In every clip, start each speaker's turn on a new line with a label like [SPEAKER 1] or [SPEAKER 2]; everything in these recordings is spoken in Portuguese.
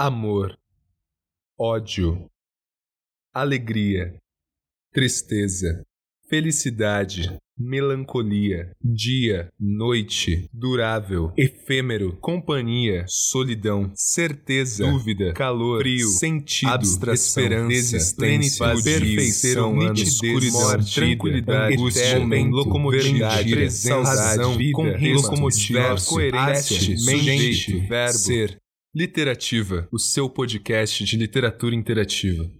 [SPEAKER 1] amor, ódio, alegria, tristeza, felicidade, melancolia, dia, noite, durável, efêmero, companhia, solidão, certeza, dúvida, calor, frio, sentido, abstração, esperança, existência, perfeição, nitidez, morte, tranquilidade, angústia, momento, locomotividade, presença, razão, vida, com locomotiva, coerência, mente, verbo, ser. Literativa, o seu podcast de literatura interativa.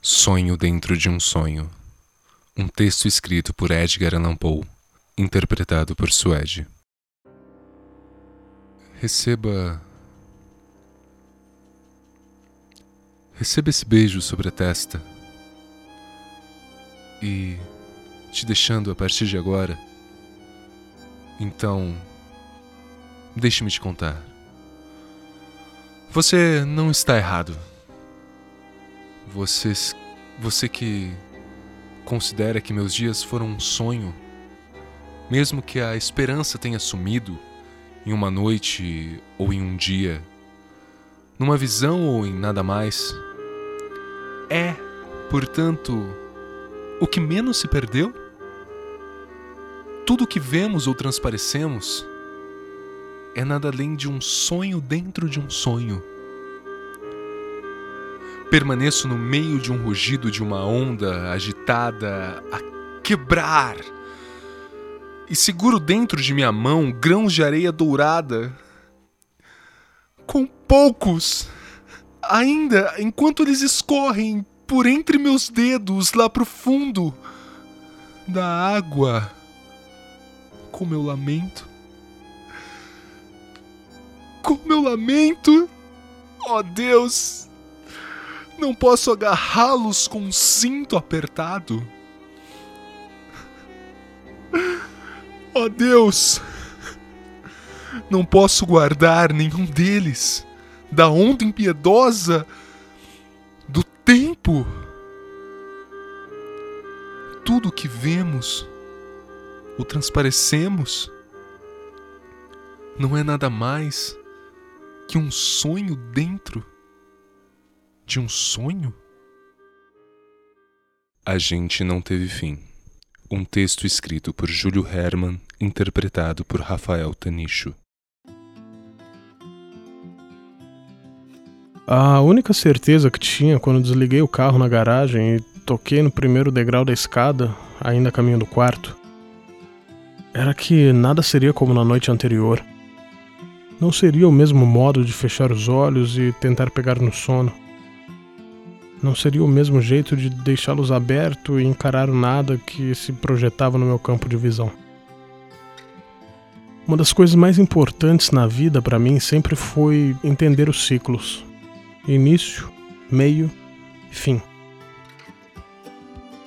[SPEAKER 2] Sonho dentro de um sonho. Um texto escrito por Edgar Allan Poe, interpretado por Suede. Receba. Receba esse beijo sobre a testa. E. te deixando a partir de agora. Então. Deixe-me te contar. Você não está errado. Você, você que considera que meus dias foram um sonho, mesmo que a esperança tenha sumido em uma noite ou em um dia, numa visão ou em nada mais, é, portanto, o que menos se perdeu? Tudo o que vemos ou transparecemos é nada além de um sonho dentro de um sonho. Permaneço no meio de um rugido de uma onda agitada a quebrar. E seguro dentro de minha mão grãos de areia dourada. Com poucos, ainda enquanto eles escorrem por entre meus dedos lá pro fundo da água. Com meu lamento com meu lamento. Oh Deus, não posso agarrá-los com um cinto apertado. Oh Deus, não posso guardar nenhum deles da onda impiedosa do tempo. Tudo que vemos ou transparecemos não é nada mais que um sonho dentro de um sonho? A gente não teve fim. Um texto escrito por Júlio Herman, interpretado por Rafael Tanicho.
[SPEAKER 3] A única certeza que tinha quando desliguei o carro na garagem e toquei no primeiro degrau da escada, ainda a caminho do quarto, era que nada seria como na noite anterior. Não seria o mesmo modo de fechar os olhos e tentar pegar no sono. Não seria o mesmo jeito de deixá-los abertos e encarar o nada que se projetava no meu campo de visão. Uma das coisas mais importantes na vida para mim sempre foi entender os ciclos: início, meio fim.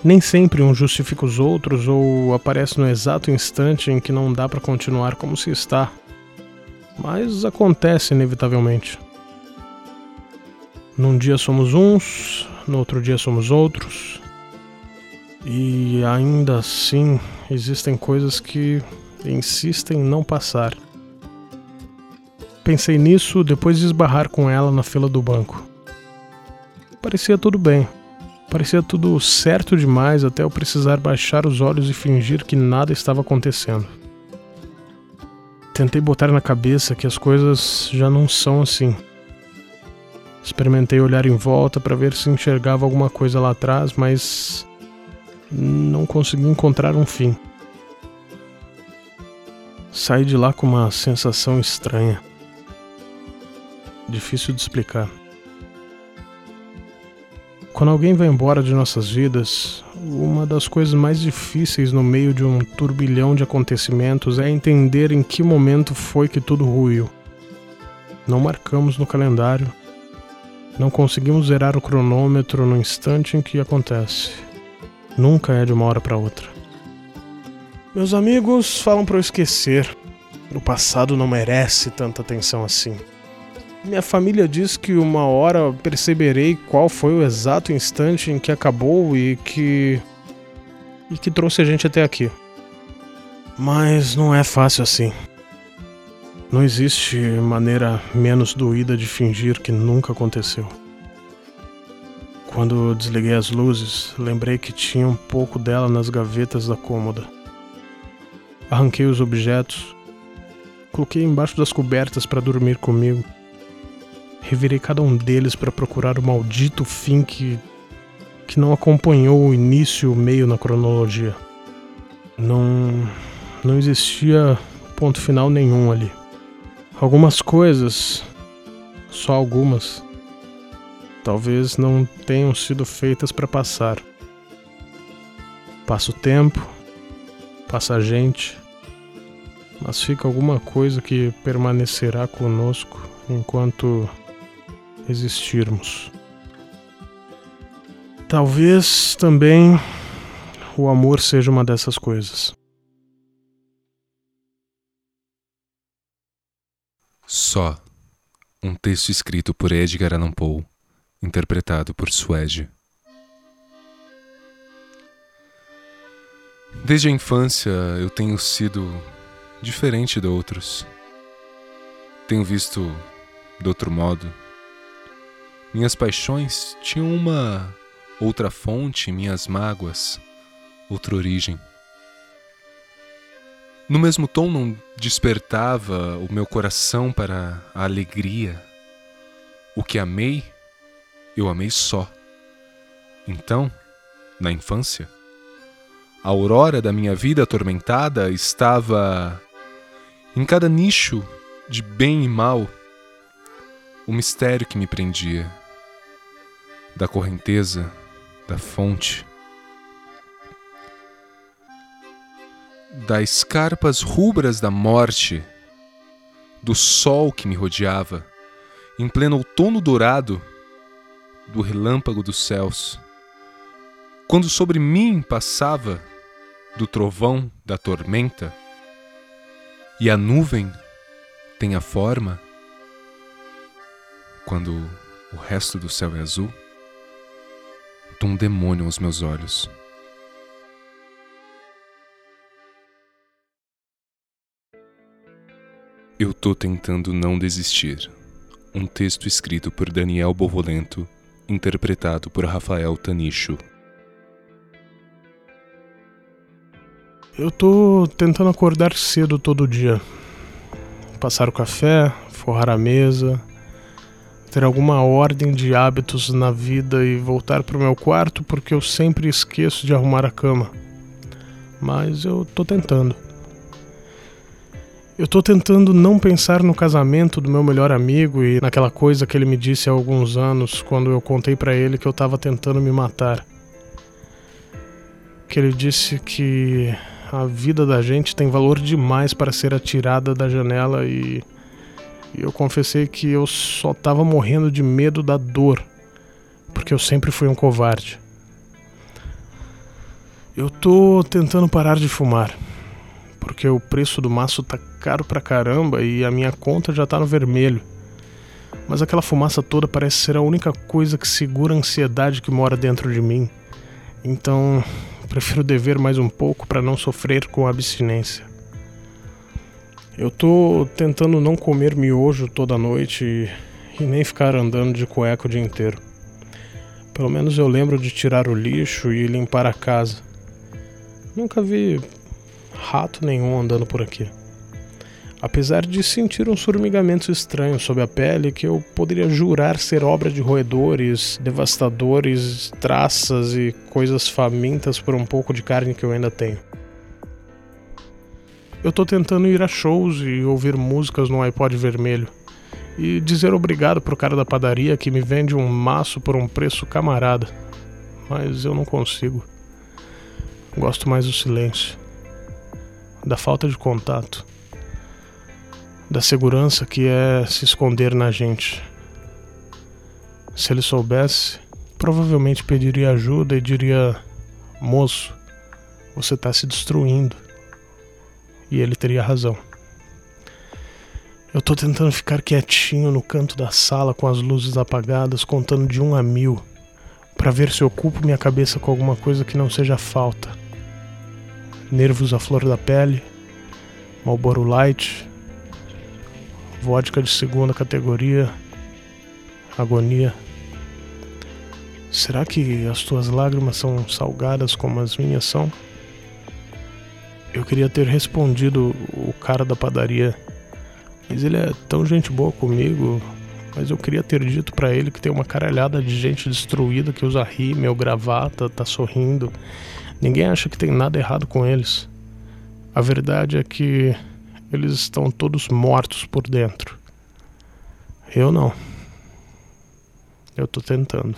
[SPEAKER 3] Nem sempre um justifica os outros ou aparece no exato instante em que não dá para continuar como se está mas acontece inevitavelmente. Num dia somos uns, no outro dia somos outros, e ainda assim existem coisas que insistem em não passar. Pensei nisso depois de esbarrar com ela na fila do banco. Parecia tudo bem. Parecia tudo certo demais até eu precisar baixar os olhos e fingir que nada estava acontecendo. Tentei botar na cabeça que as coisas já não são assim. Experimentei olhar em volta para ver se enxergava alguma coisa lá atrás, mas não consegui encontrar um fim. Saí de lá com uma sensação estranha. Difícil de explicar. Quando alguém vai embora de nossas vidas, uma das coisas mais difíceis no meio de um turbilhão de acontecimentos é entender em que momento foi que tudo ruiu. Não marcamos no calendário, não conseguimos zerar o cronômetro no instante em que acontece. Nunca é de uma hora para outra. Meus amigos falam para eu esquecer. O passado não merece tanta atenção assim. Minha família diz que uma hora perceberei qual foi o exato instante em que acabou e que. e que trouxe a gente até aqui. Mas não é fácil assim. Não existe maneira menos doída de fingir que nunca aconteceu. Quando desliguei as luzes, lembrei que tinha um pouco dela nas gavetas da cômoda. Arranquei os objetos, coloquei embaixo das cobertas para dormir comigo. Revirei cada um deles para procurar o maldito fim que que não acompanhou o início e o meio na cronologia. Não não existia ponto final nenhum ali. Algumas coisas, só algumas, talvez não tenham sido feitas para passar. Passa o tempo, passa a gente, mas fica alguma coisa que permanecerá conosco enquanto existirmos. Talvez também o amor seja uma dessas coisas.
[SPEAKER 2] Só. Um texto escrito por Edgar Allan Poe, interpretado por Suede. Desde a infância eu tenho sido diferente de outros. Tenho visto de outro modo. Minhas paixões tinham uma outra fonte, minhas mágoas, outra origem. No mesmo tom, não despertava o meu coração para a alegria. O que amei, eu amei só. Então, na infância, a aurora da minha vida atormentada estava em cada nicho de bem e mal, o mistério que me prendia, da correnteza, da fonte das carpas rubras da morte, do sol que me rodeava, em pleno outono dourado, do relâmpago dos céus, quando sobre mim passava do trovão da tormenta, e a nuvem tem a forma, quando o resto do céu é azul, de um demônio aos meus olhos. Eu tô tentando não desistir. Um texto escrito por Daniel Bovolento, interpretado por Rafael Tanicho.
[SPEAKER 3] Eu tô tentando acordar cedo todo dia. Passar o café, forrar a mesa, ter alguma ordem de hábitos na vida e voltar pro meu quarto porque eu sempre esqueço de arrumar a cama. Mas eu tô tentando. Eu tô tentando não pensar no casamento do meu melhor amigo e naquela coisa que ele me disse há alguns anos quando eu contei para ele que eu tava tentando me matar. Que ele disse que a vida da gente tem valor demais para ser atirada da janela e eu confessei que eu só tava morrendo de medo da dor, porque eu sempre fui um covarde. Eu tô tentando parar de fumar porque o preço do maço tá caro pra caramba e a minha conta já tá no vermelho. Mas aquela fumaça toda parece ser a única coisa que segura a ansiedade que mora dentro de mim. Então, prefiro dever mais um pouco para não sofrer com a abstinência. Eu tô tentando não comer miojo toda noite e, e nem ficar andando de cueca o dia inteiro. Pelo menos eu lembro de tirar o lixo e limpar a casa. Nunca vi rato nenhum andando por aqui. Apesar de sentir uns formigamentos estranhos sob a pele que eu poderia jurar ser obra de roedores, devastadores, traças e coisas famintas por um pouco de carne que eu ainda tenho. Eu tô tentando ir a shows e ouvir músicas no iPod vermelho e dizer obrigado pro cara da padaria que me vende um maço por um preço camarada. Mas eu não consigo. Gosto mais do silêncio da falta de contato, da segurança que é se esconder na gente. Se ele soubesse, provavelmente pediria ajuda e diria: Moço, você está se destruindo. E ele teria razão. Eu tô tentando ficar quietinho no canto da sala com as luzes apagadas, contando de um a mil, para ver se ocupo minha cabeça com alguma coisa que não seja falta nervos à flor da pele, Marlboro Light, vodka de segunda categoria, agonia. Será que as tuas lágrimas são salgadas como as minhas são? Eu queria ter respondido o cara da padaria, mas ele é tão gente boa comigo. Mas eu queria ter dito para ele que tem uma caralhada de gente destruída que usa rímel, gravata, tá sorrindo. Ninguém acha que tem nada errado com eles. A verdade é que eles estão todos mortos por dentro. Eu não. Eu tô tentando.